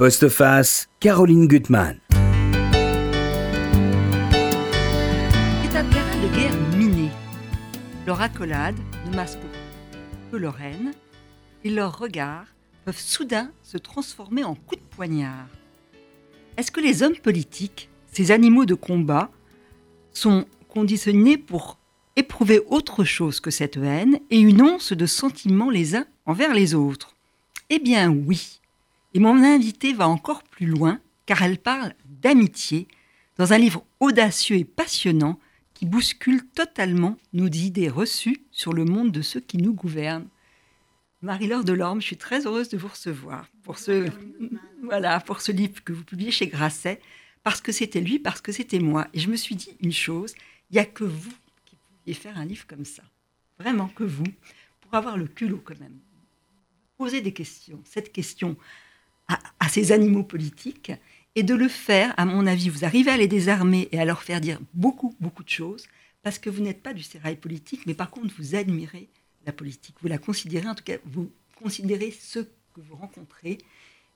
Postface, Caroline Gutmann. C'est un terrain de guerre miné. Leur accolade ne masque que leur haine et leurs regards peuvent soudain se transformer en coups de poignard. Est-ce que les hommes politiques, ces animaux de combat, sont conditionnés pour éprouver autre chose que cette haine et une once de sentiments les uns envers les autres? Eh bien oui. Et mon invité va encore plus loin car elle parle d'amitié dans un livre audacieux et passionnant qui bouscule totalement nos idées reçues sur le monde de ceux qui nous gouvernent. Marie-Laure Delorme, je suis très heureuse de vous recevoir pour ce, voilà, pour ce livre que vous publiez chez Grasset, parce que c'était lui, parce que c'était moi. Et je me suis dit une chose, il n'y a que vous qui pouviez faire un livre comme ça. Vraiment que vous, pour avoir le culot quand même. Poser des questions, cette question à, ces animaux politiques, et de le faire, à mon avis, vous arrivez à les désarmer et à leur faire dire beaucoup, beaucoup de choses, parce que vous n'êtes pas du sérail politique, mais par contre, vous admirez la politique. Vous la considérez, en tout cas, vous considérez ceux que vous rencontrez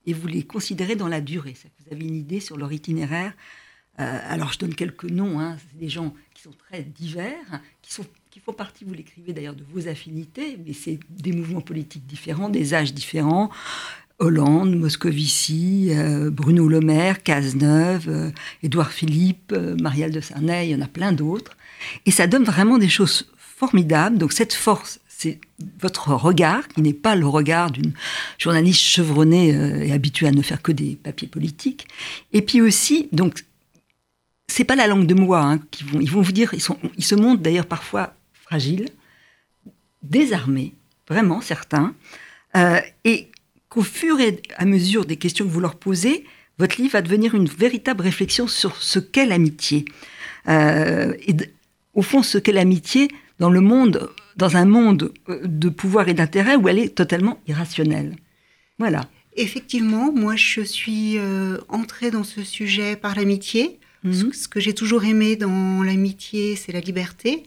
et vous les considérez dans la durée. Vous avez une idée sur leur itinéraire. Euh, alors, je donne quelques noms. Hein. C'est des gens qui sont très divers, qui font partie, vous l'écrivez d'ailleurs, de vos affinités, mais c'est des mouvements politiques différents, des âges différents. Hollande, Moscovici, euh, Bruno Le Maire, Cazeneuve, euh, Édouard Philippe, euh, Marielle de Sarney, il y en a plein d'autres. Et ça donne vraiment des choses formidables. Donc cette force, c'est votre regard, qui n'est pas le regard d'une journaliste chevronnée et habituée à ne faire que des papiers politiques. Et puis aussi, donc, c'est pas la langue de moi hein, qui vont, ils vont vous dire, ils, ils se montrent d'ailleurs parfois fragiles, désarmés, vraiment certains, et qu'au fur et à mesure des questions que vous leur posez, votre livre va devenir une véritable réflexion sur ce qu'est l'amitié. Euh, et au fond, ce qu'est l'amitié dans le monde, dans un monde euh, de pouvoir et d'intérêt où elle est totalement irrationnelle. Voilà. Effectivement, moi je suis euh, entrée dans ce sujet par l'amitié. Mhm. Ce que j'ai toujours aimé dans l'amitié, c'est la liberté.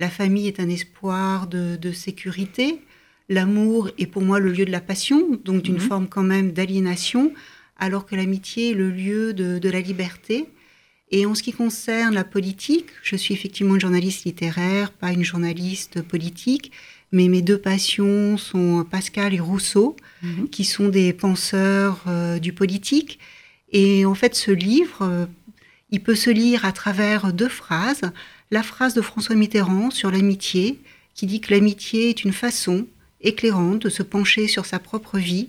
La famille est un espoir de, de sécurité l'amour est pour moi le lieu de la passion, donc d'une mhm. forme quand même d'aliénation, alors que l'amitié est le lieu de, la liberté. Et en ce qui concerne la politique, je suis effectivement une journaliste littéraire, pas une journaliste politique, mais mes deux passions sont Pascal et Rousseau, mhm. qui sont des penseurs euh, du politique. Et en fait, ce livre, euh, il peut se lire à travers deux phrases. La phrase de François Mitterrand sur l'amitié, qui dit que l'amitié est une façon éclairante de se pencher sur sa propre vie.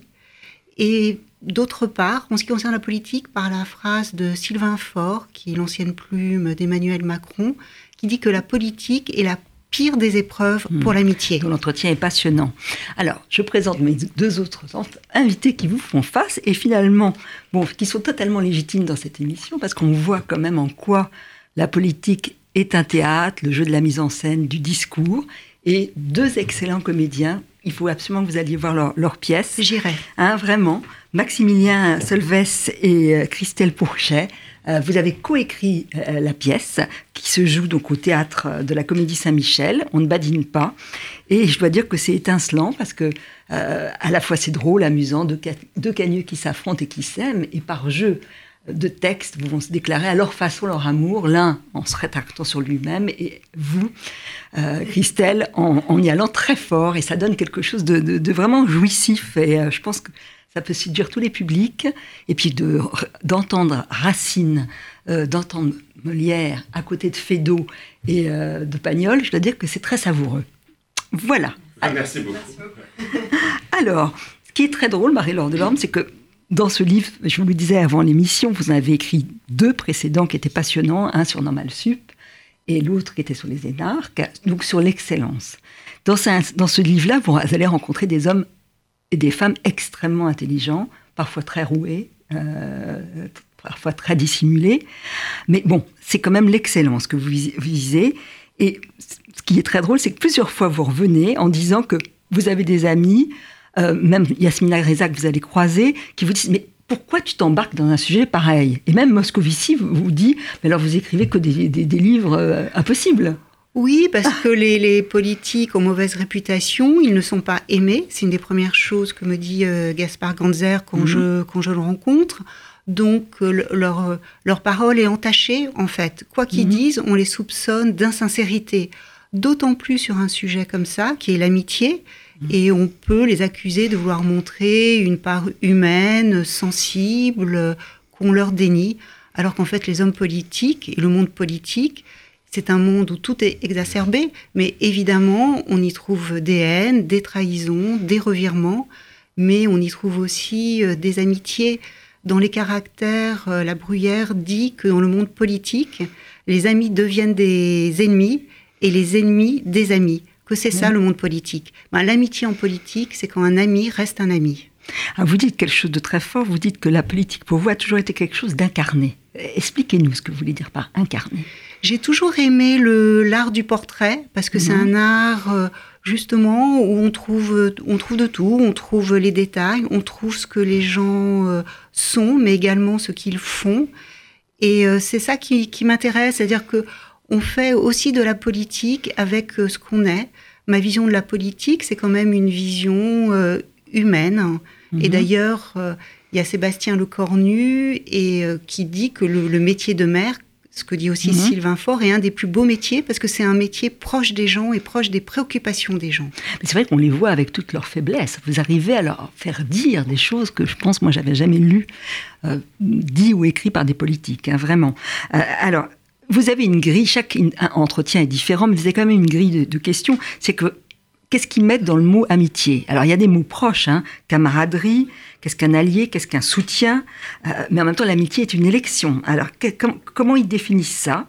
Et d'autre part, en ce qui concerne la politique, par la phrase de Sylvain Faure, qui est l'ancienne plume d'Emmanuel Macron, qui dit que la politique est la pire des épreuves hmm. pour l'amitié. L'entretien est passionnant. Alors, je présente mes deux autres invités qui vous font face et finalement, bon, qui sont totalement légitimes dans cette émission parce qu'on voit quand même en quoi la politique est un théâtre, le jeu de la mise en scène, du discours, et deux excellents comédiens il faut absolument que vous alliez voir leur, leur pièce. J'irai. Hein, vraiment. Maximilien Solves et euh, Christelle Pourchet, euh, vous avez coécrit euh, la pièce qui se joue donc au théâtre de la Comédie Saint-Michel. On ne badine pas. Et je dois dire que c'est étincelant parce que à la fois c'est drôle, amusant, deux, deux cagneux qui s'affrontent et qui s'aiment. Et par jeu, de textes vont se déclarer à leur façon leur amour, l'un en se rétractant sur lui-même et vous, euh, Christelle, en, y allant très fort et ça donne quelque chose de, vraiment jouissif et euh, je pense que ça peut séduire tous les publics et puis d'entendre Racine, euh, d'entendre Molière à côté de Feydeau et de Pagnol, je dois dire que c'est très savoureux. Voilà. Ah, merci beaucoup. Alors, ce qui est très drôle, Marie-Laure Delorme, c'est que dans ce livre, je vous le disais avant l'émission, vous en avez écrit deux précédents qui étaient passionnants, un sur Normal Sup et l'autre qui était sur les énarques, donc sur l'excellence. Dans, ce livre-là, vous allez rencontrer des hommes et des femmes extrêmement intelligents, parfois très roués, euh, parfois très dissimulés. Mais bon, c'est quand même l'excellence que vous visez. Et ce qui est très drôle, c'est que plusieurs fois vous revenez en disant que vous avez des amis euh, même Yasmina Reza que vous allez croiser, qui vous disent mais pourquoi tu t'embarques dans un sujet pareil? Et même Moscovici vous, dit mais alors vous écrivez que des, livres euh, impossibles. Oui, parce que les, politiques ont mauvaise réputation, ils ne sont pas aimés. C'est une des premières choses que me dit euh, Gaspard Ganzer quand, mhm. je, quand je le rencontre. Donc euh, leur, leur parole est entachée, en fait. Quoi qu'ils mhm. disent, on les soupçonne d'insincérité. D'autant plus sur un sujet comme ça, qui est l'amitié. Et on peut les accuser de vouloir montrer une part humaine, sensible, qu'on leur dénie. Alors qu'en fait, les hommes politiques et le monde politique c'est un monde où tout est exacerbé, mais évidemment, on y trouve des haines, des trahisons, des revirements, mais on y trouve aussi euh, des amitiés. Dans les caractères, euh, la Bruyère dit que dans le monde politique, les amis deviennent des ennemis et les ennemis des amis. Que c'est ça le monde politique. Ben, L'amitié en politique, c'est quand un ami reste un ami. Ah, vous dites quelque chose de très fort, vous dites que la politique pour vous a toujours été quelque chose d'incarné. Expliquez-nous ce que vous voulez dire par incarné. J'ai toujours aimé l'art du portrait parce que c'est mhm. un art euh, justement où on trouve, on trouve de tout, on trouve les détails, on trouve ce que les gens euh, sont, mais également ce qu'ils font. Et euh, c'est ça qui, m'intéresse, c'est-à-dire que on fait aussi de la politique avec ce qu'on est. Ma vision de la politique, c'est quand même une vision humaine. Et mhm. d'ailleurs, il y a Sébastien Lecornu et, qui dit que le métier de maire ce que dit aussi mhm. Sylvain Faure, est un des plus beaux métiers parce que c'est un métier proche des gens et proche des préoccupations des gens. c'est vrai qu'on les voit avec toutes leurs faiblesses. Vous arrivez à leur faire dire des choses que je pense, moi, j'avais jamais lues, euh, dit ou écrit par des politiques, hein, vraiment. Euh, alors, vous avez une grille, chaque entretien est différent, mais vous avez quand même une grille de questions. C'est que qu'est-ce qu'ils mettent dans le mot amitié? Alors, il y a des mots proches, hein, camaraderie, qu'est-ce qu'un allié, qu'est-ce qu'un soutien, euh, mais en même temps, l'amitié est une élection. Alors, comment ils définissent ça?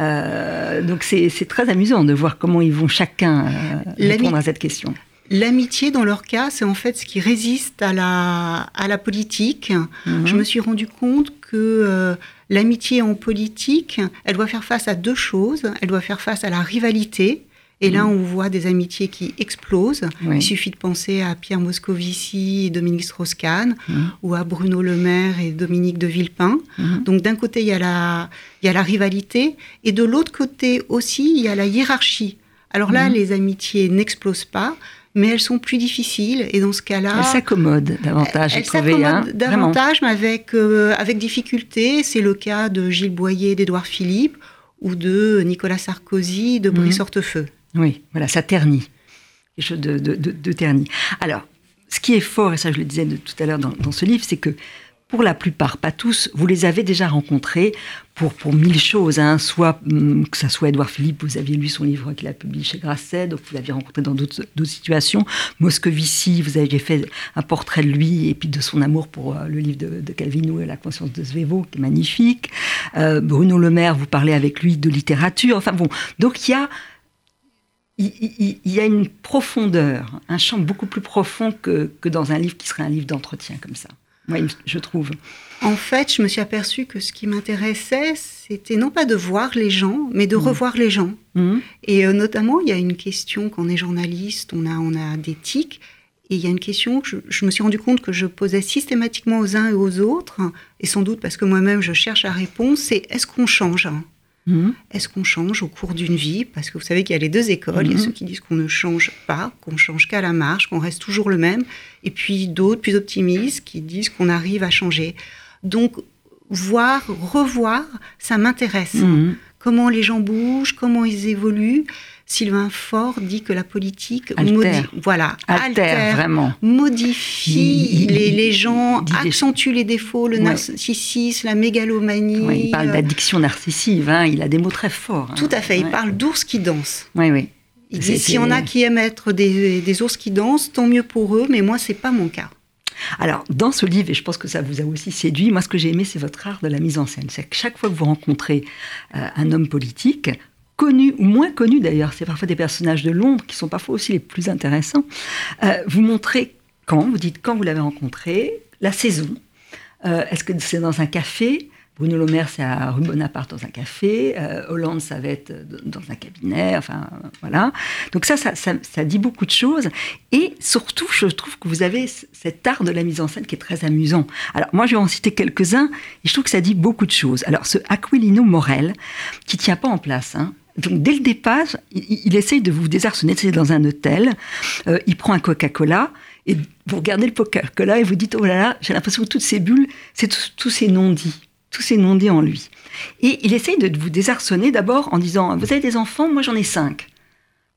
Euh, donc c'est très amusant de voir comment ils vont chacun euh, répondre à cette question. L'amitié, dans leur cas, c'est en fait ce qui résiste à la, à la politique. Mhm. Je me suis rendu compte que l'amitié en politique, elle doit faire face à deux choses. Elle doit faire face à la rivalité, et là, mm. on voit des amitiés qui explosent. Il suffit de penser à Pierre Moscovici et Dominique Strauss-Kahn, mm. ou à Bruno Le Maire et Dominique de Villepin. Mm. Donc d'un côté, il y, a la, il y a la rivalité, et de l'autre côté aussi, il y a la hiérarchie. Alors là, les amitiés n'explosent pas, mais elles sont plus difficiles. Et dans ce cas-là, elles s'accommodent davantage. Elles s'accommodent hein, davantage, mais avec euh, avec difficulté. C'est le cas de Gilles Boyer, d'Édouard Philippe, ou de Nicolas Sarkozy, de Brice Hortefeux. Oui, voilà, ça ternit. Quelque chose de, de, terni. Alors, ce qui est fort, et ça je le disais tout à l'heure dans, ce livre, c'est que pour la plupart, pas tous, vous les avez déjà rencontrés pour, pour mille choses. Hein. Soit hum, que ça soit Édouard Philippe, vous aviez lu son livre qu'il a publié chez Grasset, donc vous l'aviez rencontré dans d'autres situations. Moscovici, vous aviez fait un portrait de lui et puis de son amour pour euh, le livre de, Calvino et la conscience de Svevo, qui est magnifique. Euh, Bruno Le Maire, vous parlez avec lui de littérature. Enfin bon, donc il y a il, y a une profondeur, un champ beaucoup plus profond que, que dans un livre qui serait un livre d'entretien comme ça. Moi, je trouve. En fait, je me suis aperçue que ce qui m'intéressait, c'était non pas de voir les gens, mais de mmh. revoir les gens. Mmh. Et euh, notamment, il y a une question, quand on est journaliste, on a, on a des tics. Et il y a une question que je, je, me suis rendu compte que je posais systématiquement aux uns et aux autres, et sans doute parce que moi-même je cherche la réponse, c'est est-ce qu'on change? Mhm. Est-ce qu'on change au cours d'une vie? Parce que vous savez qu'il y a les deux écoles. Il y a mhm. ceux qui disent qu'on ne change pas, qu'on change qu'à la marche, qu'on reste toujours le même. Et puis d'autres plus optimistes qui disent qu'on arrive à changer. Donc, voir, revoir, ça m'intéresse. Mhm. Comment les gens bougent, comment ils évoluent. Sylvain Faure dit que la politique voilà, altère, vraiment. modifie les, gens, accentue les défauts, le narcissisme, la mégalomanie. il parle euh, d'addiction narcissive, hein, il a des mots très forts. Hein. Tout à fait, il parle d'ours qui dansent. Oui, oui. Il dit s'il y en a qui aiment être des, ours qui dansent, tant mieux pour eux, mais moi, c'est pas mon cas. Alors, dans ce livre, et je pense que ça vous a aussi séduit, moi, ce que j'ai aimé, c'est votre art de la mise en scène. C'est que chaque fois que vous rencontrez euh, un homme politique, connus ou moins connus d'ailleurs, c'est parfois des personnages de l'ombre qui sont parfois aussi les plus intéressants, euh, vous montrez quand, vous dites quand vous l'avez rencontré, la saison? Euh, est-ce que c'est dans un café? Bruno Le c'est à rue Bonaparte dans un café. Euh, Hollande, ça va être dans un cabinet. Enfin, voilà. Donc ça ça, dit beaucoup de choses. Et surtout, je trouve que vous avez cet art de la mise en scène qui est très amusant. Alors, moi, je vais en citer quelques-uns. Et je trouve que ça dit beaucoup de choses. Alors, ce Aquilino Morel, qui tient pas en place, hein, donc dès le départ, il, essaye de vous désarçonner. C'est dans un hôtel, euh, il prend un Coca-Cola et vous regardez le Coca-Cola et vous dites oh là là, j'ai l'impression que toutes ces bulles, c'est tous ces non-dits, tous ces non-dits en lui. Et il essaye de vous désarçonner d'abord en disant vous avez des enfants, moi j'en ai cinq.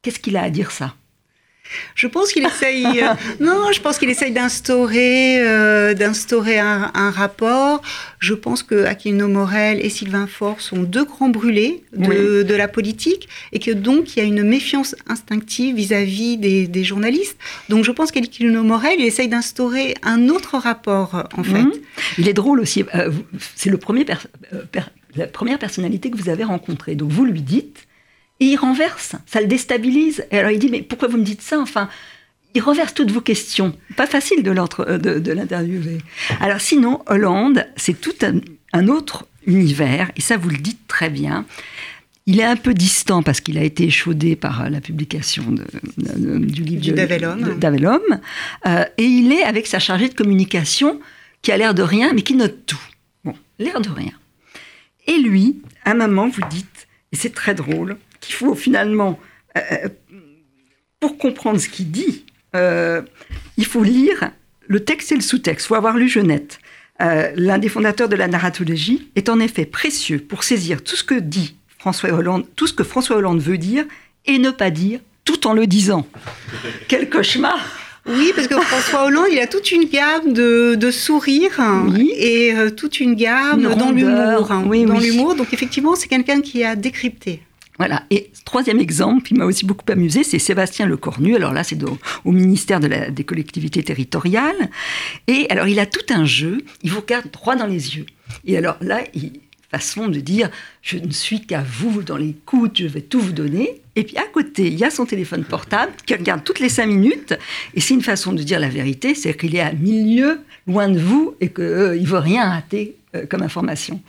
Qu'est-ce qu'il a à dire ça? Je pense qu'il essaye. Euh, non, je pense qu'il essaye d'instaurer, euh, d'instaurer un, rapport. Je pense que Aquilino Morel et Sylvain Faure sont deux grands brûlés de, la politique et que donc il y a une méfiance instinctive vis-à-vis des, journalistes. Donc je pense qu'Aquilino Morel il essaye d'instaurer un autre rapport en fait. Mhm. Il est drôle aussi. Euh, c'est le premier la première personnalité que vous avez rencontrée. Donc vous lui dites et il renverse, ça le déstabilise. Et alors il dit, mais pourquoi vous me dites ça? Enfin, il renverse toutes vos questions. Pas facile de, euh, de, de l'interviewer. Alors sinon, Hollande, c'est tout un, autre univers, et ça vous le dites très bien. Il est un peu distant parce qu'il a été échaudé par la publication du livre d'Avelhomme. Euh, et il est avec sa chargée de communication qui a l'air de rien, mais qui note tout. Bon, l'air de rien. Et lui, à un moment, vous dites, et c'est très drôle, qu'il faut finalement, euh, euh, pour comprendre ce qu'il dit, euh, il faut lire le texte et le sous-texte. Il faut avoir lu Genette. L'un des fondateurs de la narratologie est en effet précieux pour saisir tout ce que dit François Hollande, tout ce que François Hollande veut dire et ne pas dire tout en le disant. Quel cauchemar oui, parce que François Hollande, il a toute une gamme de, sourires et toute une gamme dans l'humour. Oui, dans l'humour, donc effectivement, c'est quelqu'un qui a décrypté. Voilà. Et troisième exemple, qui m'a aussi beaucoup amusé, c'est Sébastien Lecornu. Alors là, c'est au, ministère des collectivités territoriales. Et alors, il a tout un jeu. Il vous regarde droit dans les yeux. Et alors là, il, façon de dire je ne suis qu'à vous dans les coudes, je vais tout vous donner. Et puis à côté, il y a son téléphone portable qui regarde toutes les cinq minutes. Et c'est une façon de dire la vérité, c'est qu'il est à milieu, loin de vous, et qu'il euh, ne veut rien rater euh, comme information.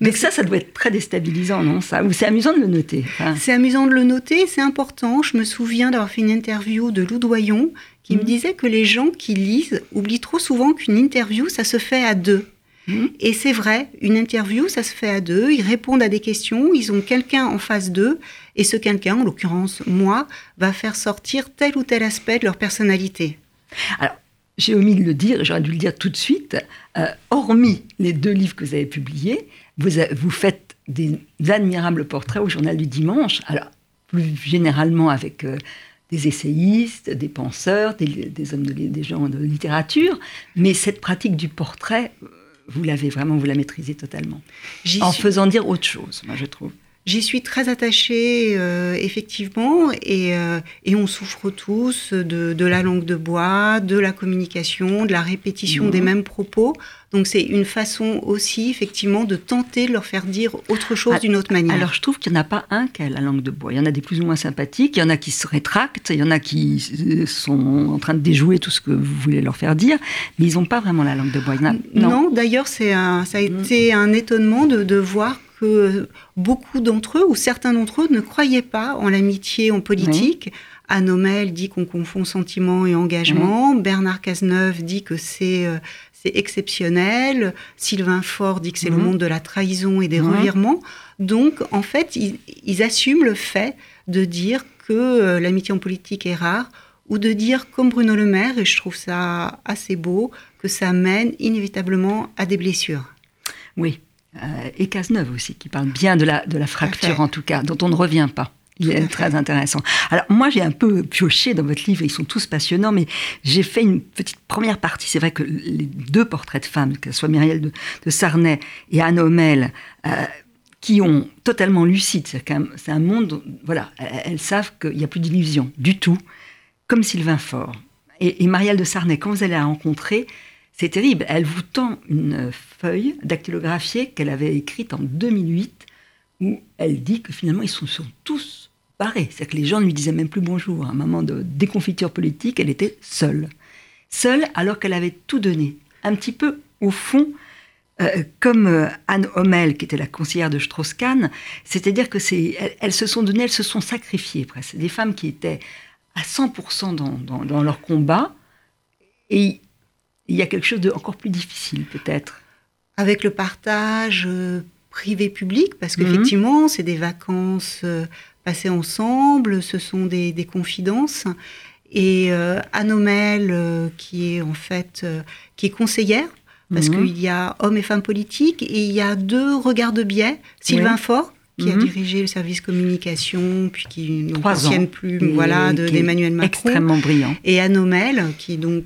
Mais ça, ça doit être très déstabilisant, non ça? C'est amusant de le noter C'est amusant de le noter, c'est important. Je me souviens d'avoir fait une interview de Lou Doyon qui me mhm. disait que les gens qui lisent oublient trop souvent qu'une interview, ça se fait à deux. Mhm. Et c'est vrai, une interview, ça se fait à deux. Ils répondent à des questions, ils ont quelqu'un en face d'eux, et ce quelqu'un, en l'occurrence moi, va faire sortir tel ou tel aspect de leur personnalité. Alors, j'ai omis de le dire, j'aurais dû le dire tout de suite, euh, hormis les deux livres que vous avez publiés, vous, vous faites des admirables portraits au journal du dimanche, alors plus généralement avec euh, des essayistes, des penseurs, des, hommes de, des gens de littérature, mais cette pratique du portrait, euh, vous l'avez vraiment, vous la maîtrisez totalement. En faisant dire autre chose, moi je trouve. J'y suis très attachée, euh, effectivement, et, euh, et, on souffre tous de, de, la langue de bois, de la communication, de la répétition des mhm. mêmes propos. Donc c'est une façon aussi, effectivement, de tenter de leur faire dire autre chose d'une autre manière. Alors je trouve qu'il n'y en a pas un qui a la langue de bois. Il y en a des plus ou moins sympathiques, il y en a qui se rétractent, il y en a qui euh, sont en train de déjouer tout ce que vous voulez leur faire dire, mais ils n'ont pas vraiment la langue de bois. non, non d'ailleurs, ça a mm. été un étonnement de, de voir beaucoup d'entre eux, ou certains d'entre eux, ne croyaient pas en l'amitié en politique. Anne Omel dit qu'on confond sentiment et engagement. Bernard Cazeneuve dit que c'est euh, exceptionnel. Sylvain Faure dit que c'est le monde de la trahison et des revirements. Donc, en fait, ils, assument le fait de dire que euh, l'amitié en politique est rare, ou de dire, comme Bruno Le Maire, et je trouve ça assez beau, que ça mène inévitablement à des blessures. Oui, euh, et Cazeneuve aussi, qui parle bien de la, de la fracture en tout cas, dont on ne revient pas. Il est très intéressant. Alors moi j'ai un peu pioché dans votre livre, ils sont tous passionnants, mais j'ai fait une petite première partie. C'est vrai que les deux portraits de femmes, que ce soit Myriel de, de Sarnay et Anne Homel, euh, qui ont totalement lucide, c'est un, monde, voilà, elles, savent qu'il n'y a plus d'illusion du tout, comme Sylvain Faure. Et, et Marielle de Sarnay, quand vous allez la rencontrer, c'est terrible. Elle vous tend une feuille dactylographiée qu'elle avait écrite en 2008 où elle dit que finalement ils sont, tous barrés. C'est-à-dire que les gens ne lui disaient même plus bonjour. À un moment de déconfiture politique, elle était seule. Seule alors qu'elle avait tout donné. Un petit peu au fond, euh, comme euh, Anne Hommel, qui était la conseillère de Strauss-Kahn, c'est-à-dire que c'est, elles, se sont données, elles se sont sacrifiées presque. Des femmes qui étaient à 100% dans, dans, dans, leur combat, et il y a quelque chose de encore plus difficile peut-être. Avec le partage, euh, privé-public, parce Mhm. qu'effectivement, c'est des vacances euh, passées ensemble, ce sont des, des confidences. Et euh, Anomel, euh, qui est en fait euh, qui est conseillère, parce Mhm. qu'il y a hommes et femmes politiques, et il y a deux regards de biais. Sylvain Oui. Faure, qui a Mhm. dirigé le service communication, puis qui est une ancienne plume voilà, de- d'Emmanuel Macron. Extrêmement brillant. Et Anomel, qui est donc.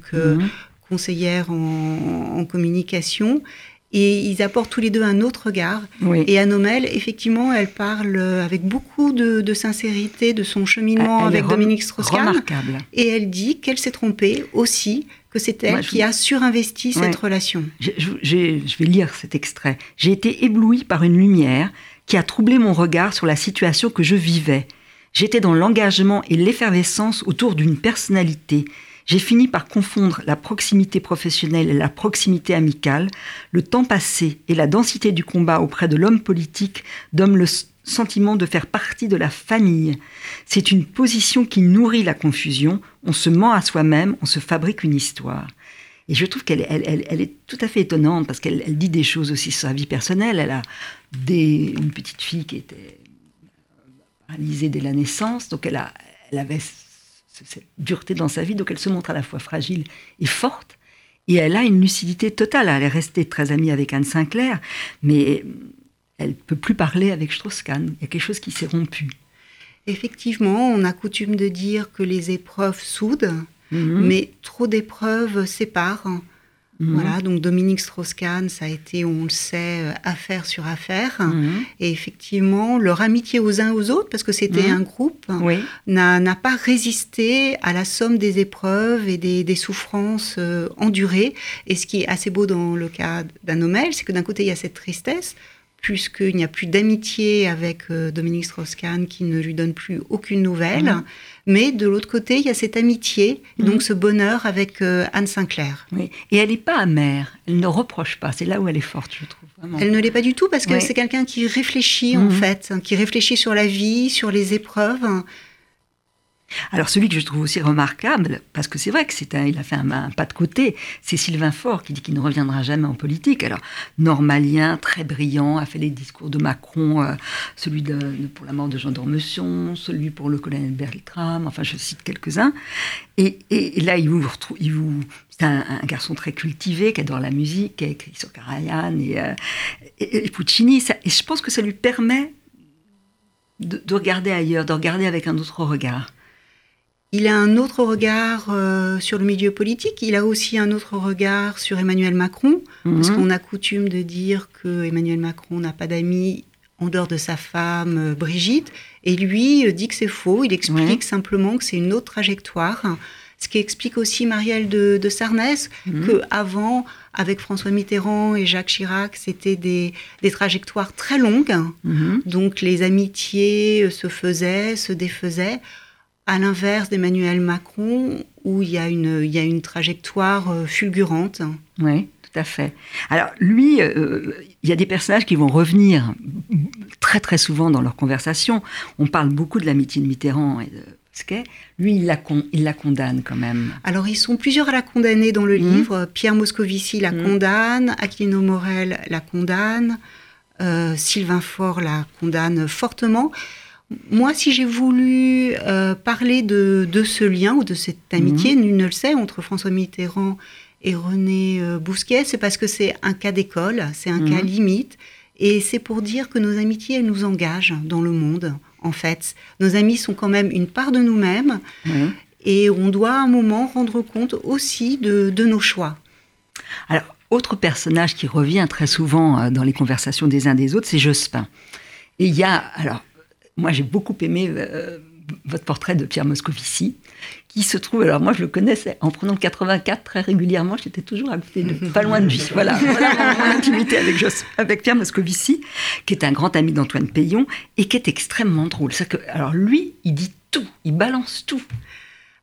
Conseillère en, en communication. Et ils apportent tous les deux un autre regard. Oui. Et Anomel, effectivement, elle parle avec beaucoup de, de sincérité de son cheminement Elle avec Dominique Strauss-Kahn. Remarquable. Et elle dit qu'elle s'est trompée aussi, que c'est elle Moi, je- qui a surinvesti Ouais. cette relation. Je, je- vais lire cet extrait. J'ai été ébloui par une lumière qui a troublé mon regard sur la situation que je vivais. J'étais dans l'engagement et l'effervescence autour d'une personnalité. J'ai fini par confondre la proximité professionnelle et la proximité amicale. Le temps passé et la densité du combat auprès de l'homme politique donnent le sentiment de faire partie de la famille. C'est une position qui nourrit la confusion. On se ment à soi-même, on se fabrique une histoire. Et je trouve qu'elle elle, elle- elle est tout à fait étonnante parce qu'elle elle dit des choses aussi sur sa vie personnelle. Elle a des, une petite fille qui était paralysée dès la naissance, donc elle, a, elle avait cette dureté dans sa vie, donc elle se montre à la fois fragile et forte. Et elle a une lucidité totale. Elle est restée très amie avec Anne Sinclair, mais elle peut plus parler avec Strauss-Kahn. Il y a quelque chose qui s'est rompu. Effectivement, on a coutume de dire que les épreuves soudent, Mhm. mais trop d'épreuves séparent. Mhm. Voilà, donc Dominique Strauss-Kahn, ça a été, on le sait, euh, affaire sur affaire. Mhm. Et effectivement, leur amitié aux uns aux autres, parce que c'était Mhm. un groupe, Oui. n'a pas résisté à la somme des épreuves et des, des souffrances euh, endurées. Et ce qui est assez beau dans le cas d'Anomel, c'est que d'un côté, il y a cette tristesse, puisqu'il n'y a plus d'amitié avec euh, Dominique Strauss-Kahn qui ne lui donne plus aucune nouvelle. Mais de l'autre côté, il y a cette amitié, Mhm. donc ce bonheur avec euh, Anne Sinclair. oui. Et elle n'est pas amère. Elle ne reproche pas. C'est là où elle est forte, je trouve. Vraiment. Elle ne l'est pas du tout parce que c'est quelqu'un qui réfléchit en Mhm. fait, qui réfléchit sur la vie, sur les épreuves. Alors celui que je trouve aussi remarquable, parce que c'est vrai que c'est un, il a fait un, pas de côté, c'est Sylvain Faure qui dit qu'il ne reviendra jamais en politique. Alors normalien, très brillant, a fait les discours de Macron, euh, celui de, de- pour la mort de Jean d'Ormesson, celui pour le colonel Bertram, enfin je cite quelques-uns. Et, là il vous retrouve, il vous, c'est un, un garçon très cultivé qui adore la musique, qui a écrit sur Karajan et, euh, Puccini. Et je pense que ça lui permet de regarder ailleurs, de regarder avec un autre regard. Il a un autre regard euh, sur le milieu politique. Il a aussi un autre regard sur Emmanuel Macron, parce Mhm. qu'on a coutume de dire que Emmanuel Macron n'a pas d'amis en dehors de sa femme euh, Brigitte, et lui euh, dit que c'est faux. Il explique Ouais. simplement que c'est une autre trajectoire. Ce qui explique aussi Marielle de, de Sarnez, Mhm. que avant, avec François Mitterrand et Jacques Chirac, c'était des, des trajectoires très longues. Mhm. Donc les amitiés se faisaient, se défaisaient, à l'inverse d'Emmanuel Macron, où il y a une, il y a une trajectoire euh, fulgurante. Oui, tout à fait. Alors, lui, euh, il y a des personnages qui vont revenir très, très souvent dans leur conversation. On parle beaucoup de l'amitié de Mitterrand et de Pasquet. Lui, il la, con- il la condamne quand même. Alors ils sont plusieurs à la condamner dans le Mhm. livre. Pierre Moscovici la Mhm. condamne, Aquilino Morel la condamne, euh, Sylvain Faure la condamne fortement. Moi, si j'ai voulu euh, parler de, de ce lien ou de cette amitié, nul ne le sait, entre François Mitterrand et René euh, Bousquet, c'est parce que c'est un cas d'école, c'est un Mhm. cas limite, et c'est pour dire que nos amitiés, elles nous engagent dans le monde, en fait. Nos amis sont quand même une part de nous-mêmes, et on doit à un moment rendre compte aussi de, de nos choix. Alors, autre personnage qui revient très souvent euh, dans les conversations des uns des autres, c'est Jospin. Et il y a, alors, moi j'ai beaucoup aimé euh, votre portrait de Pierre Moscovici, qui se trouve, alors moi je le connaissais en prenant le 84 très régulièrement, j'étais toujours à côté de, pas loin de lui. Voilà, voilà mon, mon intimité avec, Pierre Moscovici, qui est un grand ami d'Antoine Payon et qui est extrêmement drôle. C'est que, alors lui, il dit tout, il balance tout.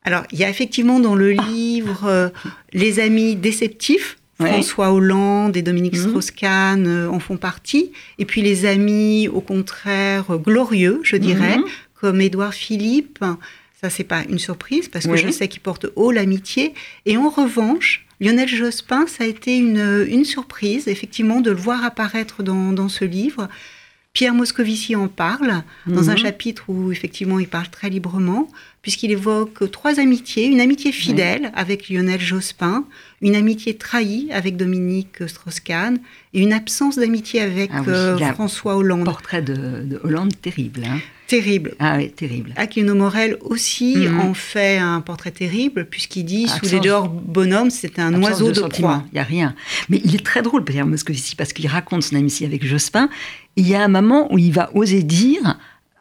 Alors, il y a effectivement dans le livre euh, les amis déceptifs. François Hollande et Dominique Mhm. Strauss-Kahn euh, en font partie. Et puis les amis, au contraire, euh, glorieux, je dirais, Mhm. comme Édouard Philippe. Ça, c'est pas une surprise parce que Oui. je sais qu'il porte haut l'amitié. Et en revanche, Lionel Jospin, ça a été une, une surprise, effectivement, de le voir apparaître dans, dans ce livre. Pierre Moscovici en parle dans un Mhm. chapitre où effectivement il parle très librement, puisqu'il évoque trois amitiés. Une amitié fidèle avec Lionel Jospin, une amitié trahie avec Dominique Strauss-Kahn et une absence d'amitié avec Ah oui, euh, François Hollande. Portrait de, de Hollande terrible. hein. Terrible. Ah oui, terrible. Aquilino Morel aussi Mhm. en fait un portrait terrible, puisqu'il dit sous les dehors bonhomme, c'est un oiseau de, sentiment, proie. Il n'y a rien. Mais il est très drôle, Pierre Moscovici, parce qu'il raconte son amitié avec Jospin. Il y a un moment où il va oser dire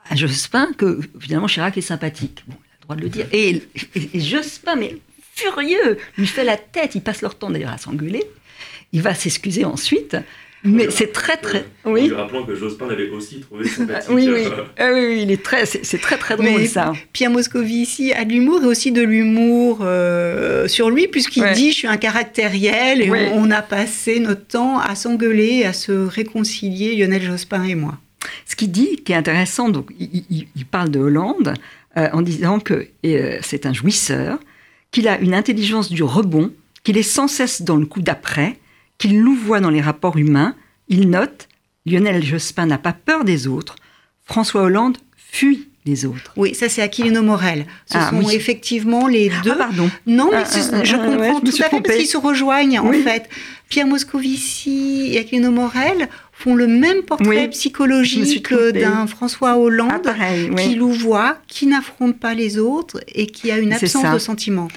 à Jospin que finalement Chirac est sympathique. Bon, il a le droit de le dire. Et, et- et Jospin, mais furieux, lui fait la tête. Ils passent leur temps d'ailleurs à s'engueuler. Il va s'excuser ensuite. Mais c'est très, très. En Oui. lui rappelant que Jospin l'avait aussi trouvé sympathique. Oui, oui. euh, Ah oui, oui, il est très, c'est c'est très, très drôle Mais ça. Pierre Moscovici a de l'humour et aussi de l'humour euh, sur lui, puisqu'il Ouais. dit Je suis un caractériel et Ouais. on, on a passé notre temps à s'engueuler, à se réconcilier, Lionel Jospin et moi. Ce qu'il dit, qui est intéressant, donc il, il- il parle de Hollande euh, en disant que euh, c'est un jouisseur, qu'il a une intelligence du rebond, qu'il est sans cesse dans le coup d'après, qu'il louvoie dans les rapports humains. Il note Lionel Jospin n'a pas peur des autres, François Hollande fuit les autres. Oui, ça c'est Aquilino Morel. Ce Ah, sont oui. effectivement les deux. Ah, pardon. Non, mais Ah, ce- ah, je ah, comprends ouais, je tout à fait parce qu'ils se rejoignent en fait. Pierre Moscovici et Aquilino Morel font le même portrait Oui, psychologique trompée. d'un François Hollande Ah, pareil, qui louvoie, qui n'affronte pas les autres et qui a une absence de sentiment.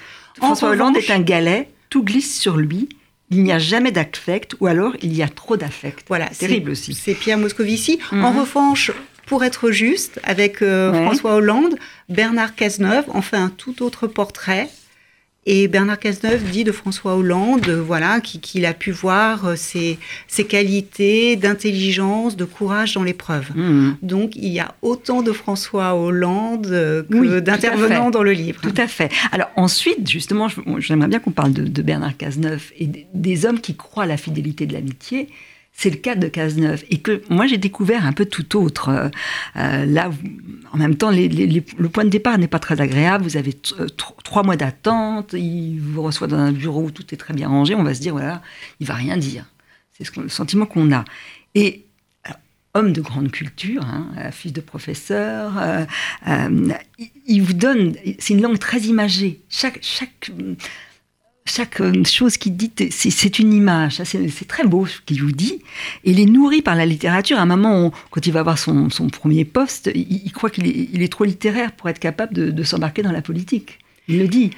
En François Hollande revanche- est un galet, tout glisse sur lui, il n'y a jamais d'affect, ou alors il y a trop d'affect. Voilà, C'est terrible aussi. C'est Pierre Moscovici. Mhm. En revanche, pour être juste, avec euh, Ouais. François Hollande, Bernard Cazeneuve en fait un tout autre portrait. Et Bernard Cazeneuve dit de François Hollande, voilà, qui- qu'il a pu voir euh, ses, ses qualités d'intelligence, de courage dans l'épreuve. Mhm. Donc il y a autant de François Hollande euh, que Oui, d'intervenants dans le livre. Tout à fait. Alors ensuite, justement, j'aimerais bien qu'on parle de, de Bernard Cazeneuve et des hommes qui croient à la fidélité de l'amitié. C'est le cas de Cazeneuve et que moi j'ai découvert un peu tout autre. Euh, euh, là, en même temps, le point de départ n'est pas très agréable. Vous avez euh, tr- trois mois d'attente. Il vous reçoit dans un bureau où tout est très bien rangé. On va se dire voilà, il va rien dire. C'est le sentiment qu'on a. Et homme de grande culture, hein, fils de professeur, il, il vous donne, c'est une langue très imagée. Chaque, chaque, chaque euh, chose qu'il dit, c'est une image. C'est très beau ce qu'il vous dit. Et il est nourri par la littérature. À un moment, on- quand il va avoir son, son premier poste, il, il croit qu'il est, il est trop littéraire pour être capable de, de s'embarquer dans la politique. Il le dit.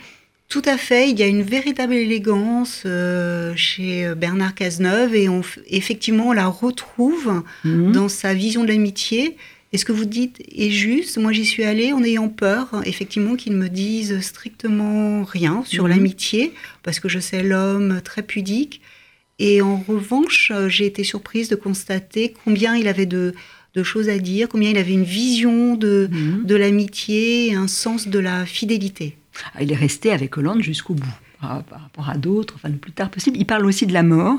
Tout à fait, il y a une véritable élégance euh, chez Bernard Cazeneuve et on, effectivement on la retrouve Mhm. dans sa vision de l'amitié. Et ce que vous dites est juste. Moi, j'y suis allée en ayant peur, effectivement, qu'ils me disent strictement rien sur Mhm. l'amitié, parce que je sais l'homme très pudique. Et en revanche, euh, j'ai été surprise de constater combien il avait de, de choses à dire, combien il avait une vision de, Mhm. de l'amitié un sens de la fidélité. Ah, Il est resté avec Hollande jusqu'au bout, par, par rapport à d'autres, enfin le plus tard possible. Il parle aussi de la mort.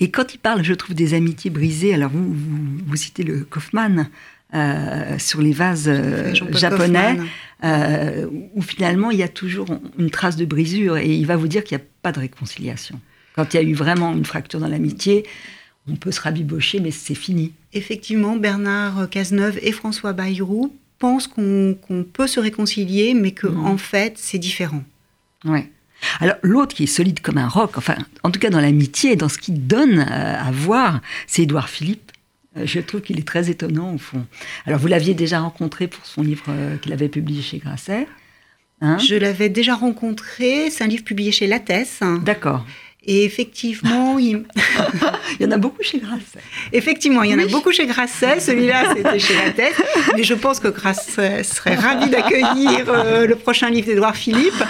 Et quand il parle, je trouve, des amitiés brisées, alors vous, vous, vous citez le Kaufmann euh, sur les vases euh, japonais, euh, où finalement il y a toujours une trace de brisure et il va vous dire qu'il n'y a pas de réconciliation. Quand il y a eu vraiment une fracture dans l'amitié, on peut se rabibocher, mais c'est fini. Effectivement, Bernard Cazeneuve et François Bayrou pensent qu'on peut se réconcilier, mais que Mhm. en fait, c'est différent. Ouais. Alors l'autre qui est solide comme un roc, enfin en tout cas dans l'amitié, dans ce qu'il donne à voir, c'est Édouard Philippe. Euh, Je trouve qu'il est très étonnant au fond. Alors vous l'aviez déjà rencontré pour son livre euh, qu'il avait publié chez Grasset. Hein? Je l'avais déjà rencontré, c'est un livre publié chez Lattès. D'accord. Et effectivement, il, Il y en a beaucoup chez Grasset. effectivement, il y en a beaucoup chez Grasset. Celui-là, c'était chez Lattès. Mais je pense que Grasset serait ravi d'accueillir euh, le prochain livre d'Édouard Philippe.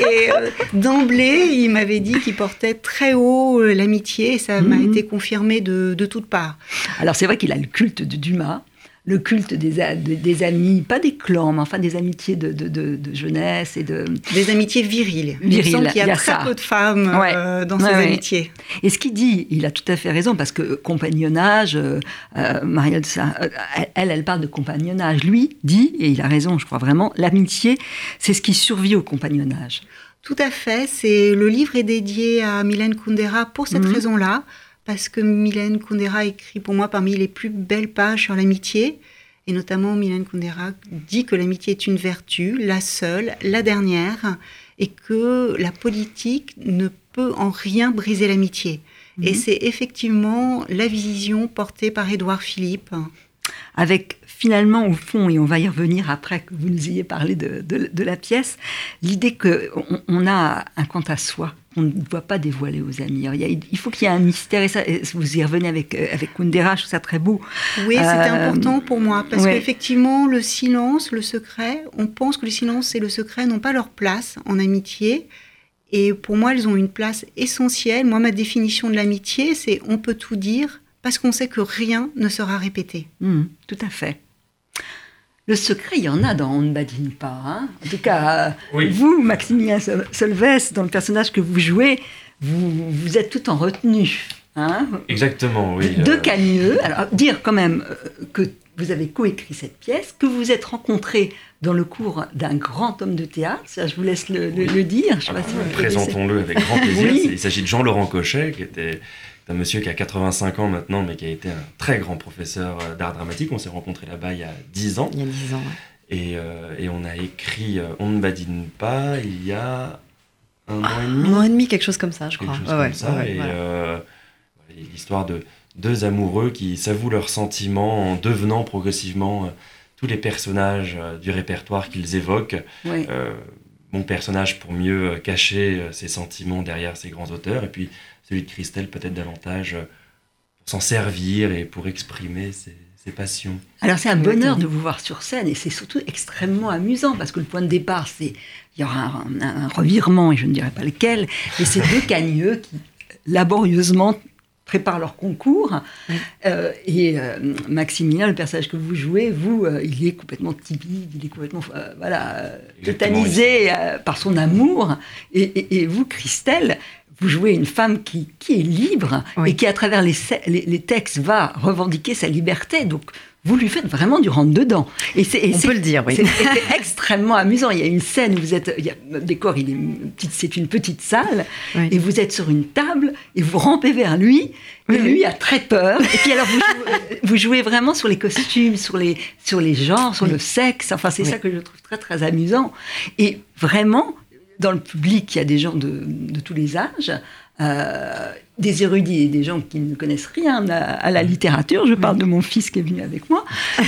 Et euh, d'emblée, il m'avait dit qu'il portait très haut euh, l'amitié. Et ça m'a Mhm. été confirmé de, de toutes parts. Alors c'est vrai qu'il a le culte de Dumas, le culte des, des amis, pas des clans, mais enfin des amitiés de, de- de- de jeunesse et de... Des amitiés viriles. il me Viriles, semble qu'il y a, il y a très ça. peu de femmes Ouais. euh, dans Ouais, ces ouais. amitiés. Et ce qu'il dit, il a tout à fait raison, parce que compagnonnage, euh, euh, Marielle, ça, euh, elle, elle parle de compagnonnage. Lui dit, et il a raison, je crois vraiment, l'amitié, c'est ce qui survit au compagnonnage. Tout à fait. C'est le livre est dédié à Mylène Kundera pour cette Mhm. raison-là, parce que Mylène Kundera écrit pour moi parmi les plus belles pages sur l'amitié, et notamment Mylène Kundera dit que l'amitié est une vertu, la seule, la dernière, et que la politique ne peut en rien briser l'amitié. Et Mhm. c'est effectivement la vision portée par Édouard Philippe. avec finalement au fond, et on va y revenir après que vous nous ayez parlé de, de- de la pièce, l'idée qu'on on a un compte à soi qu'on ne doit pas dévoiler aux amis. Alors, il, y a- il faut qu'il y ait un mystère, et ça, vous y revenez avec, euh, avec Kundera, je trouve ça très beau. Oui, c'était Euh, important pour moi parce ouais. qu'effectivement, le silence, le secret, on pense que le silence et le secret n'ont pas leur place en amitié. Et pour moi, elles ont une place essentielle. Moi, ma définition de l'amitié, c'est on peut tout dire parce qu'on sait que rien ne sera répété. Hmm, tout à fait. Le secret, il y en a dans On ne badine pas. hein. En tout cas, Oui. vous, Maximilien Sol- Solves, dans le personnage que vous jouez, vous, vous êtes tout en retenue. hein. Exactement, oui. Deux euh, cagneux. Alors, dire quand même euh, que vous avez coécrit cette pièce, que vous vous êtes rencontrés dans le cours d'un grand homme de théâtre. Ça, je vous laisse le, le- le dire. Si connaissez. Présentons-le avec grand plaisir. Oui. Il s'agit de Jean-Laurent Cochet, qui était un monsieur qui a 85 ans maintenant, mais qui a été un très grand professeur euh, d'art dramatique. On s'est rencontrés là-bas il y a 10 ans. Il y a 10 ans. ouais. Et, euh, et on a écrit euh, On ne badine pas il y a un an et demi. Un an et demi, quelque chose comme ça, je quelque crois. chose Ouais, comme ouais, ça. et voilà. euh, l'histoire de deux amoureux qui s'avouent leurs sentiments en devenant progressivement euh, tous les personnages du répertoire qu'ils évoquent. Oui. Mon personnage pour mieux cacher ses sentiments derrière ces grands auteurs, et puis celui de Christelle peut-être davantage euh, pour s'en servir et pour exprimer ses, ses passions. Alors c'est un bonheur de vous voir sur scène et c'est surtout extrêmement amusant parce que le point de départ c'est il y aura un, un- un revirement et je ne dirai pas lequel, mais c'est deux cagneux qui laborieusement préparent leur concours Oui. Euh, et euh, Maximilien, le personnage que vous jouez, vous, euh, il est complètement timide, il est complètement euh, voilà tétanisé euh, par son amour et, et- et vous, Christelle. Vous jouez une femme qui, qui est libre Oui. et qui, à travers les, les, les textes, va revendiquer sa liberté. Donc, vous lui faites vraiment du rentre-dedans. Et c'est On peut le dire, oui. c'est extrêmement amusant. Il y a une scène où vous êtes. Il y a, le décor, il est c'est une petite salle. Oui. Et vous êtes sur une table et vous rampez vers lui. Et lui a très peur. Et puis alors, vous jouez, vous jouez vraiment sur les costumes, sur les, sur les genres, sur le sexe. Enfin, c'est ça que je trouve très, très amusant. Et vraiment, dans le public, il y a des gens de, de tous les âges. euh, des érudits et des gens qui ne connaissent rien à, à la littérature. Je parle de mon fils qui est venu avec moi.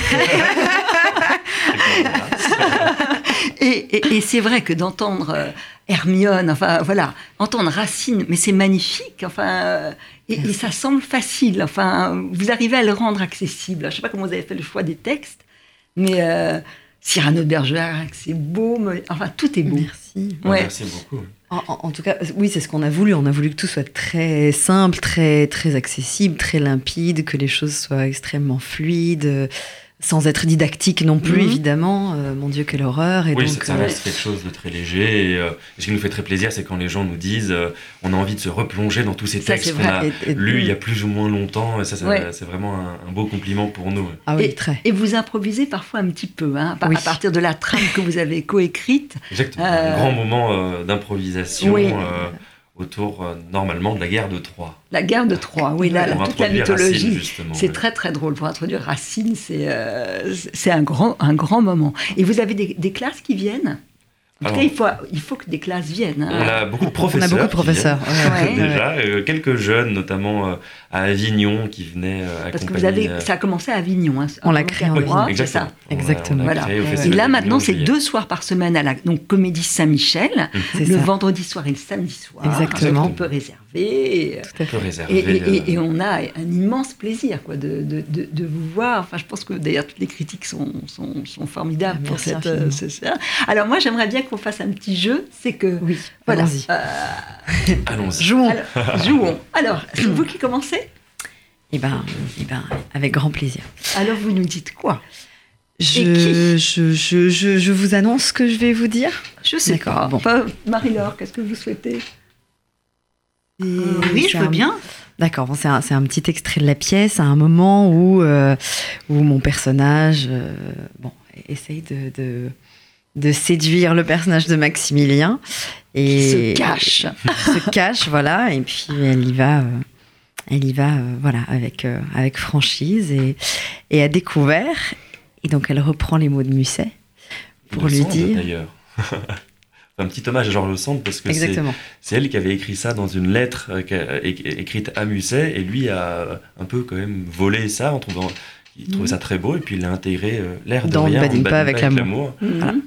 Et, et- et c'est vrai que d'entendre euh, Hermione, enfin voilà, entendre Racine, mais c'est magnifique, enfin, euh, et, et ça semble facile, enfin, vous arrivez à le rendre accessible. Je ne sais pas comment vous avez fait le choix des textes, mais euh, Cyrano de Bergerac, c'est beau, mais- enfin, tout est beau. Merci. Ouais. Merci beaucoup. En, en- en tout cas, oui, c'est ce qu'on a voulu. On a voulu que tout soit très simple, très, très accessible, très limpide, que les choses soient extrêmement fluides, euh, sans être didactique non plus, Mhm. évidemment. Euh, mon Dieu, quelle horreur. Et oui, donc, ça, ça euh, reste quelque chose de très léger. Et, euh, ce qui nous fait très plaisir, c'est quand les gens nous disent euh, on a envie de se replonger dans tous ces Ça, textes qu'on a et- et- lus il y a plus ou moins longtemps. Et ça, ça- Ouais. c'est vraiment un, un beau compliment pour nous. Ah oui, Et- très. Et vous improvisez parfois un petit peu, hein, à, Oui. à partir de la trame que vous avez coécrite. Exactement. Euh, Un grand moment euh, d'improvisation Oui. Autour, euh, normalement, de la guerre de Troie. La guerre de Troie, oui, là, toute la mythologie. C'est très très drôle pour introduire Racine, c'est euh, c'est un grand un grand moment. Et vous avez des, des classes qui viennent? Alors- il faut il faut que des classes viennent. On hein. a beaucoup de On professeurs. a beaucoup de professeurs. viennent, ouais. Ouais. déjà, euh, quelques jeunes, notamment euh, à Avignon, qui venaient euh, Parce que vous avez, euh, ça a commencé à Avignon. hein, On l'a créé en droit, c'est Exactement. ça. On a- Exactement. on a Voilà. Et là maintenant, en c'est deux soirs par semaine à la donc Comédie Saint-Michel, C'est le ça. vendredi soir et le samedi soir. Exactement. On peut réserver. et- Tout à On peut fait. réserver. Et, et- et- et on a un immense plaisir quoi, de, de, de, de vous voir. Enfin, je pense que d'ailleurs toutes les critiques sont, sont, sont formidables pour cette. euh. Alors moi, j'aimerais bien qu'on fasse un petit jeu. C'est que Oui, voilà. allons-y. euh, Allons-y. Jouons. alors, jouons. Alors, c'est vous qui commencez. Eh ben, eh ben, avec grand plaisir. Alors vous nous dites quoi? Je, je, je, je, je vous annonce ce que je vais vous dire? Je sais D'accord, pas. bon. Pas- Marie-Laure, qu'est-ce que vous souhaitez? Et oui, je veux un- bien. D'accord, bon, c'est un, c'est un petit extrait de la pièce à un moment où, euh, où mon personnage euh, bon, essaye de, de, de séduire le personnage de Maximilien. Et se cache. se cache, voilà. Et puis elle y va, euh, elle y va, euh, voilà, avec euh, avec franchise et et à découvert. Et donc elle reprend les mots de Musset pour lui dire. D'ailleurs. un petit hommage à Georges Le Sand parce que c'est elle qui avait écrit ça dans une lettre écrite à Musset et lui a un peu quand même volé ça en trouvant il trouvait ça très beau et puis il l'a intégré l'air de dans rien. Badine pas avec l'amour. Mhm.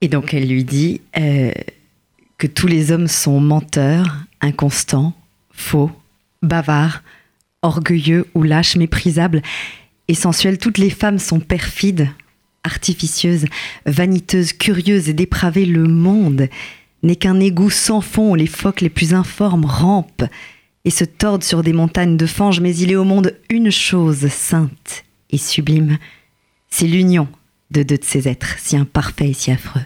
Et donc elle lui dit euh, que tous les hommes sont menteurs, inconstants, faux, bavards, orgueilleux ou lâches, méprisables et sensuels. Toutes les femmes sont perfides, artificieuses, vaniteuses, curieuses et dépravées. Le monde n'est qu'un égout sans fond où les phoques les plus informes rampent et se tordent sur des montagnes de fange. Mais il est au monde une chose sainte et sublime, c'est l'union de deux de ces êtres, si imparfaits et si affreux.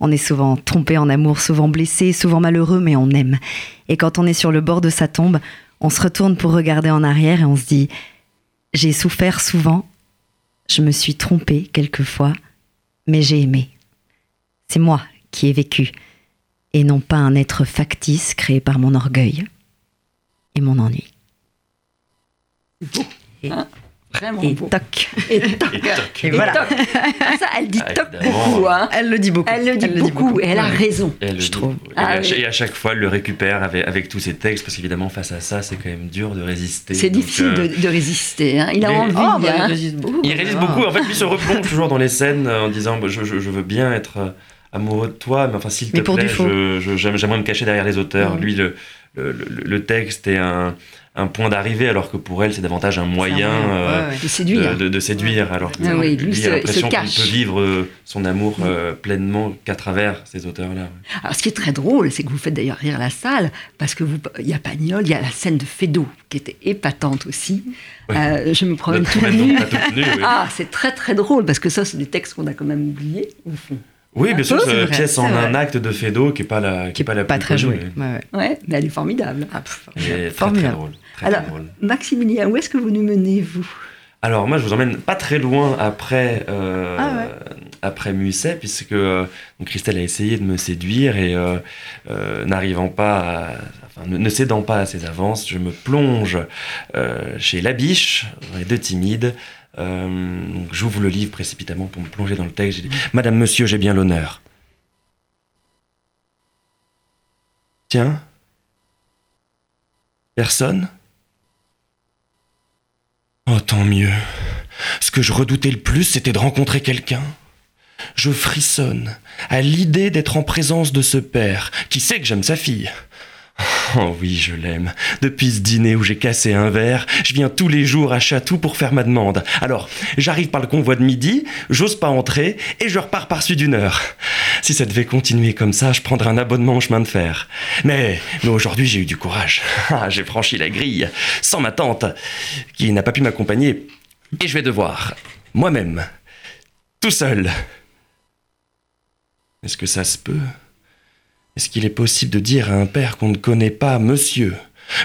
On est souvent trompé en amour, souvent blessé, souvent malheureux, mais on aime. Et quand on est sur le bord de sa tombe, on se retourne pour regarder en arrière et on se dit J'ai souffert souvent, je me suis trompé quelquefois, mais j'ai aimé. C'est moi qui ai vécu, et non pas un être factice créé par mon orgueil et mon ennui. Hein Vraiment et beau. toc. Et toc. Et, voilà. Ah, ça, elle dit Ah, toc beaucoup. Hein. Elle le dit beaucoup. Elle le dit beaucoup et elle a raison. Elle Je trouve. Et, Ah oui. et à chaque fois, elle le récupère avec, avec tous ses textes, parce qu'évidemment, face à ça, c'est quand même dur de résister. C'est difficile euh, de, de résister. hein. Il a mais- envie. Oh, bah, hein. il résiste beaucoup. Il résiste beaucoup. En fait, lui se replonge toujours dans les scènes euh, en disant bah, je, je- je veux bien être euh, amoureux de toi, mais enfin, s'il te plaît, j'aimerais me cacher derrière les auteurs. Lui, le, le, le- le texte est un, un point d'arrivée, alors que pour elle, c'est davantage un moyen. euh, Ouais, ouais. De séduire. de, de- de séduire, alors que Ah oui, lui lui se- a l'impression qu'il peut vivre euh, son amour euh, pleinement qu'à travers ces auteurs-là. Alors, ce qui est très drôle, c'est que vous faites d'ailleurs rire la salle, parce que vous, il y a Pagnol, il y a la scène de Fédo, qui était épatante aussi. Oui. Je me promène tout nu. oui. Ah, c'est très très drôle, parce que ça, c'est des textes qu'on a quand même oubliés, au fond. Oui, bien sûr, peu, c'est c'est une pièce en un acte de Fédo qui n'est pas la, qui Qui est pas la pas plus très connue, joué. oui. Ouais, ouais. Ouais, mais elle est formidable. Ah, pff, Elle est très, très drôle. Très, Alors, drôle. Maximilien, où est-ce que vous nous menez, vous? Alors moi, je vous emmène pas très loin après, euh, Ah ouais. après Musset, puisque euh, donc Christelle a essayé de me séduire et euh, n'arrivant pas, à- enfin, ne, ne cédant pas à ses avances, je me plonge chez Labiche, les deux timides. Donc j'ouvre le livre précipitamment pour me plonger dans le texte. J'ai dit, Madame, Monsieur, j'ai bien l'honneur. Tiens. Personne? Oh, tant mieux. Ce que je redoutais le plus, c'était de rencontrer quelqu'un. Je frissonne à l'idée d'être en présence de ce père qui sait que j'aime sa fille. Oh oui, je l'aime. Depuis ce dîner où j'ai cassé un verre, je viens tous les jours à Chatou pour faire ma demande. Alors, j'arrive par le convoi de midi, j'ose pas entrer et je repars par sud d'une heure. Si ça devait continuer comme ça, je prendrais un abonnement au chemin de fer. Mais, mais aujourd'hui, j'ai eu du courage. Ah, j'ai franchi la grille, sans ma tante, qui n'a pas pu m'accompagner. Et je vais devoir, moi-même, tout seul. Est-ce que ça se peut? Est-ce qu'il est possible de dire à un père qu'on ne connaît pas, monsieur?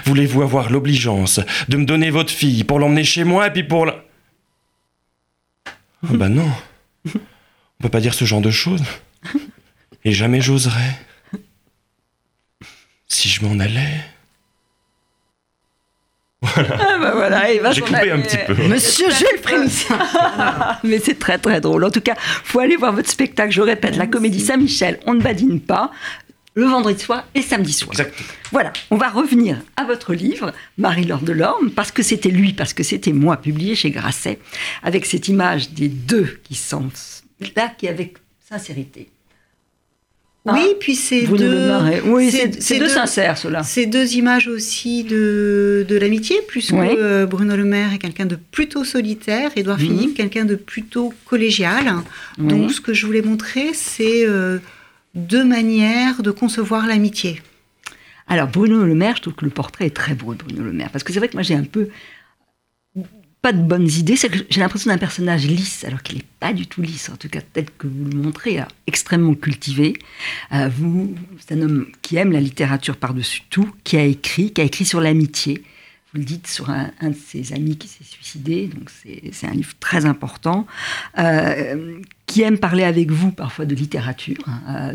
Voulez-vous avoir l'obligeance de me donner votre fille pour l'emmener chez moi et puis pour la... Ah bah non. On peut pas dire ce genre de choses. Et jamais j'oserais. Si je m'en allais. Ah bah voilà, il va J'ai coupé un petit peu. Monsieur Jules Frémissien. Mais c'est très très drôle. En tout cas, faut aller voir votre spectacle. Je répète, la comédie Saint-Michel, on ne badine pas, le vendredi soir et samedi soir. Voilà, on va revenir à votre livre, Marie-Laure Delorme, parce que c'était lui, parce que c'était moi, publié chez Grasset, avec cette image des deux qui sont là, qui avec sincérité. Hein Oui, puis c'est deux. Oui, c'est- deux deux- sincères, ceux-là. c'est deux images aussi de, de l'amitié, puisque Oui. euh, Bruno Le Maire est quelqu'un de plutôt solitaire, Édouard Mhm. Philippe, quelqu'un de plutôt collégial. Donc, ce que je voulais montrer, c'est euh, deux manières de concevoir l'amitié. Alors, Bruno Le Maire, je trouve que le portrait est très beau de Bruno Le Maire. Parce que c'est vrai que moi, j'ai un peu. Pas de bonnes idées. J'ai l'impression d'un personnage lisse, alors qu'il n'est pas du tout lisse, en tout cas, tel que vous le montrez, alors, extrêmement cultivé. Euh, vous, c'est un homme qui aime la littérature par-dessus tout, qui a écrit, qui a écrit sur l'amitié. Vous le dites sur un, de ses amis qui s'est suicidé, donc c'est c'est un livre très important. Euh, qui aime parler avec vous parfois de littérature, hein,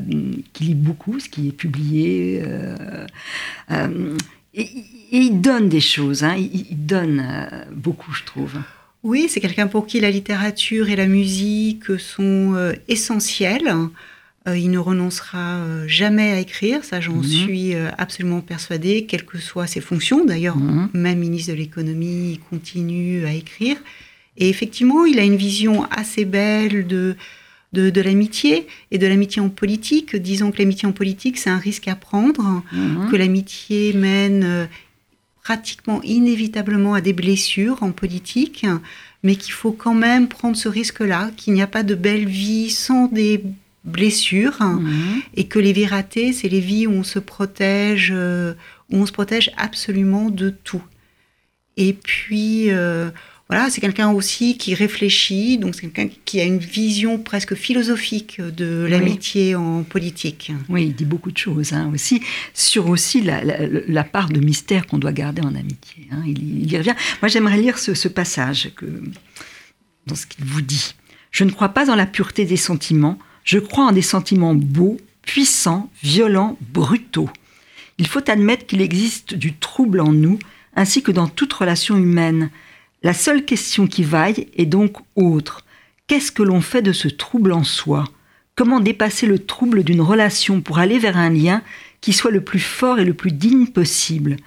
qui lit beaucoup ce qui est publié. et, il donne des choses, hein, il, donne beaucoup, je trouve. Oui, c'est quelqu'un pour qui la littérature et la musique sont essentielles. Euh, il ne renoncera euh, jamais à écrire, ça j'en mhm. suis euh, absolument persuadée, quelles que soient ses fonctions. D'ailleurs, mhm. même ministre de l'économie, il continue à écrire. Et effectivement, il a une vision assez belle de, de, l'amitié et de l'amitié en politique. Disons que l'amitié en politique, c'est un risque à prendre, mhm. que l'amitié mène pratiquement inévitablement à des blessures en politique, mais qu'il faut quand même prendre ce risque-là, qu'il n'y a pas de belle vie sans des blessures mhm. et que les vies ratées, c'est les vies où on se protège, euh, où on se protège absolument de tout. Et puis euh, voilà, c'est quelqu'un aussi qui réfléchit, donc c'est quelqu'un qui a une vision presque philosophique de l'amitié en politique. Oui, il dit beaucoup de choses hein, aussi sur aussi la, part de mystère qu'on doit garder en amitié. Hein. Il, y revient. Moi, j'aimerais lire ce, ce passage que dans ce qu'il vous dit. Je ne crois pas en la pureté des sentiments je crois en des sentiments beaux, puissants, violents, brutaux. Il faut admettre qu'il existe du trouble en nous, ainsi que dans toute relation humaine. La seule question qui vaille est donc autre. Qu'est-ce que l'on fait de ce trouble en soi? Comment dépasser le trouble d'une relation pour aller vers un lien qui soit le plus fort et le plus digne possible?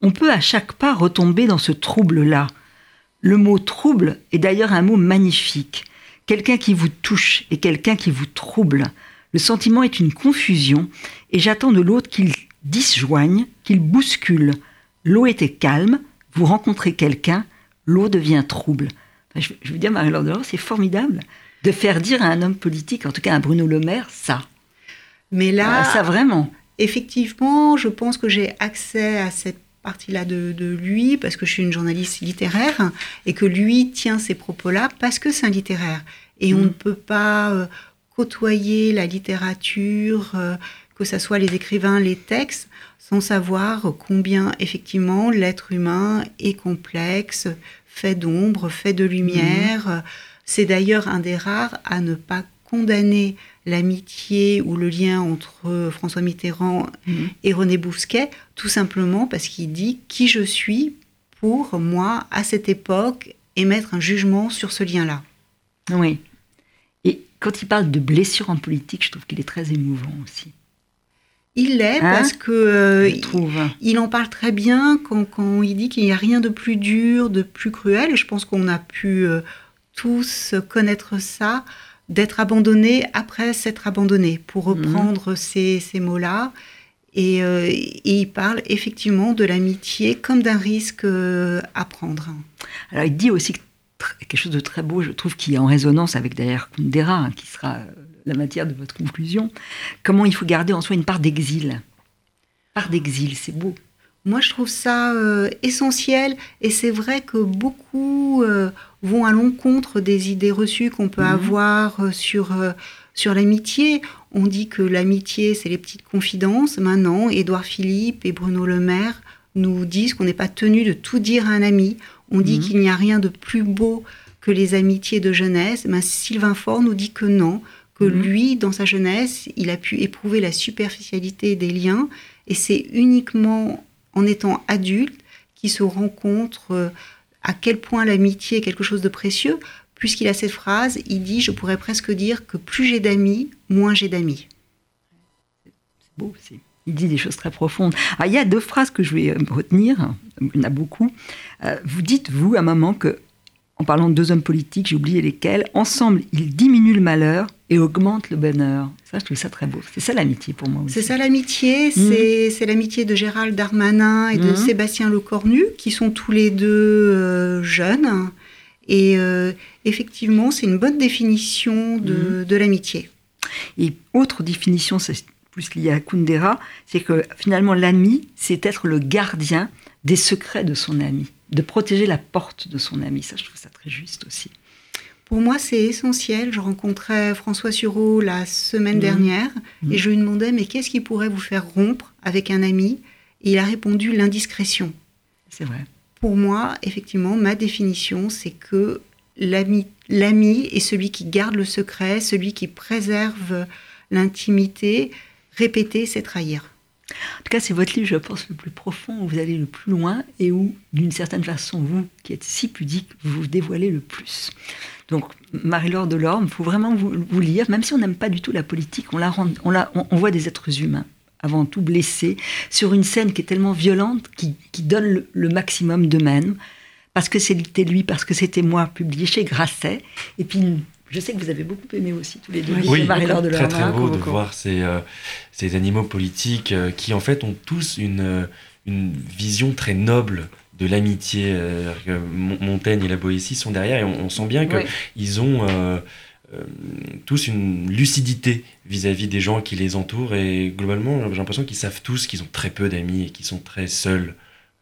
On peut à chaque pas retomber dans ce trouble-là. Le mot trouble est d'ailleurs un mot magnifique quelqu'un qui vous touche et quelqu'un qui vous trouble. Le sentiment est une confusion et j'attends de l'autre qu'il disjoigne, qu'il bouscule. L'eau était calme, vous rencontrez quelqu'un, l'eau devient trouble. je, veux dire, Marie-Laure c'est formidable de faire dire à un homme politique, en tout cas à Bruno Le Maire, ça. Mais là, ah, ça vraiment. Effectivement, je pense que j'ai accès à cette partie-là de, lui, parce que je suis une journaliste littéraire, et que lui tient ces propos-là parce que c'est un littéraire. Et on mm. ne peut pas euh, côtoyer la littérature, euh, que ce soit les écrivains, les textes, sans savoir combien effectivement l'être humain est complexe, fait d'ombre, fait de lumière. Mm. C'est d'ailleurs un des rares à ne pas condamner l'amitié ou le lien entre François Mitterrand mhm. et René Bousquet, tout simplement parce qu'il dit qui je suis pour moi à cette époque et mettre un jugement sur ce lien-là. Oui. Et quand il parle de blessure en politique, je trouve qu'il est très émouvant aussi. Il l'est hein parce que euh, il, en parle très bien quand, quand il dit qu'il n'y a rien de plus dur, de plus cruel. Je pense qu'on a pu euh, tous connaître ça d'être abandonné après s'être abandonné, pour mhm. reprendre ces, mots-là. Euh, et, il parle effectivement de l'amitié comme d'un risque à prendre. Alors il dit aussi quelque chose de très beau, je trouve, qui est en résonance avec d'ailleurs Kundera, hein, qui sera la matière de votre conclusion. Comment il faut garder en soi une part d'exil. Part d'exil, c'est beau. Moi, je trouve ça essentiel et c'est vrai que beaucoup vont à l'encontre des idées reçues qu'on peut mhm. avoir euh, sur, euh, sur l'amitié. On dit que l'amitié, c'est les petites confidences. Maintenant, Édouard Philippe et Bruno Le Maire nous disent qu'on n'est pas tenu de tout dire à un ami. On dit mhm. qu'il n'y a rien de plus beau que les amitiés de jeunesse. Ben, Sylvain Faure nous dit que non, que mhm. lui, dans sa jeunesse, il a pu éprouver la superficialité des liens. Et c'est uniquement en étant adulte qu'il se rencontre euh, à quel point l'amitié est quelque chose de précieux, puisqu'il a cette phrase, il dit, je pourrais presque dire que plus j'ai d'amis, moins j'ai d'amis. C'est beau aussi. Il dit des choses très profondes. Ah, il y a deux phrases que je vais euh, retenir, il y en a beaucoup. Euh, vous dites, vous, à un moment, que, en parlant de deux hommes politiques, j'ai oublié lesquels, ensemble, ils diminuent le malheur et augmentent le bonheur. Ça, je trouve ça très beau. C'est ça l'amitié pour moi aussi. C'est ça l'amitié. Mmh. C'est l'amitié de Gérald Darmanin et de mmh. Sébastien Lecornu, qui sont tous les deux euh, jeunes. Et euh, effectivement, c'est une bonne définition de, mmh. de l'amitié. Et autre définition, c'est plus lié à Kundera, c'est que finalement l'ami, c'est être le gardien des secrets de son ami, de protéger la porte de son ami. Ça, je trouve ça très juste aussi. Pour moi, c'est essentiel. Je rencontrais François Sureau la semaine mmh. dernière et mmh. je lui demandais mais qu'est-ce qui pourrait vous faire rompre avec un ami? Et il a répondu l'indiscrétion. C'est vrai. Pour moi, effectivement, ma définition, c'est que l'ami est celui qui garde le secret, celui qui préserve l'intimité. Répéter, c'est trahir. En tout cas, c'est votre livre, je pense, le plus profond, où vous allez le plus loin et où, d'une certaine façon, vous, qui êtes si pudique, vous vous dévoilez le plus. Donc, Marie-Laure Delorme, il faut vraiment vous, lire, même si on n'aime pas du tout la politique, on, la rend, on, la, on, voit des êtres humains avant tout blessés, sur une scène qui est tellement violente, qui, qui donne le, le maximum d'eux-mêmes, parce que c'était lui, parce que c'était moi, publié chez Grasset, et puis je sais que vous avez beaucoup aimé aussi tous les deux. Oui, Marie-Laure de très très beau de voir ces, euh, ces animaux politiques euh, qui en fait ont tous une, une vision très noble de l'amitié. Euh, Montaigne et la Boétie sont derrière et on, on sent bien qu'ils oui. ont euh, euh, tous une lucidité vis-à-vis -vis des gens qui les entourent et globalement j'ai l'impression qu'ils savent tous qu'ils ont très peu d'amis et qu'ils sont très seuls.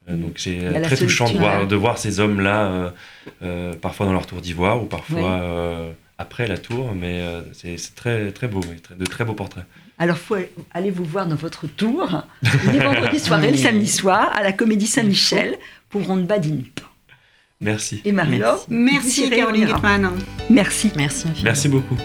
Donc c'est très touchant de voir, de voir ces hommes-là, euh, parfois dans leur tour d'ivoire ou parfois oui après la tour, mais euh, c'est très, très beau, très, de très beaux portraits. Alors, faut aller vous voir dans votre tour, les vendredis soirs et le samedi soir, à la Comédie Saint-Michel, pour On ne badine. Merci. Et Marie-Laure Merci, Merci Caroline Guttmann. Merci. Merci. Merci beaucoup.